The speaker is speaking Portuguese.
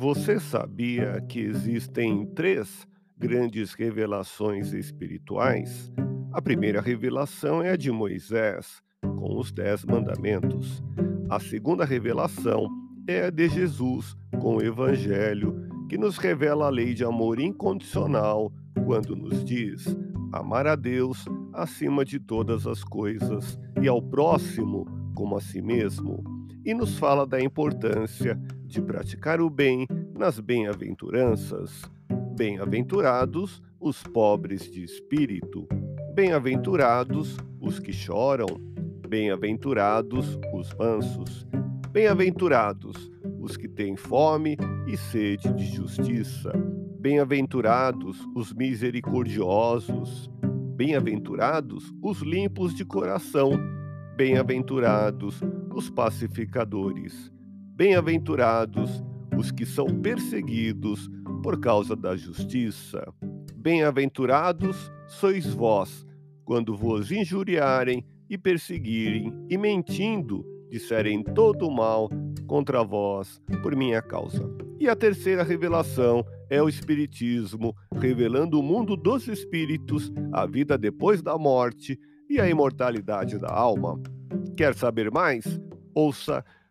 Você sabia que existem três grandes revelações espirituais? A primeira revelação é a de Moisés, com os Dez Mandamentos. A segunda revelação é a de Jesus, com o Evangelho, que nos revela a lei de amor incondicional quando nos diz amar a Deus acima de todas as coisas e ao próximo como a si mesmo, e nos fala da importância de praticar o bem nas bem-aventuranças. Bem-aventurados os pobres de espírito, bem-aventurados os que choram, bem-aventurados os mansos, bem-aventurados os que têm fome e sede de justiça, bem-aventurados os misericordiosos, bem-aventurados os limpos de coração, bem-aventurados os pacificadores, bem-aventurados os que são perseguidos por causa da justiça. Bem-aventurados sois vós, quando vos injuriarem e perseguirem, e mentindo, disserem todo o mal contra vós por minha causa. E a terceira revelação é o Espiritismo, revelando o mundo dos espíritos, a vida depois da morte e a imortalidade da alma. Quer saber mais? Ouça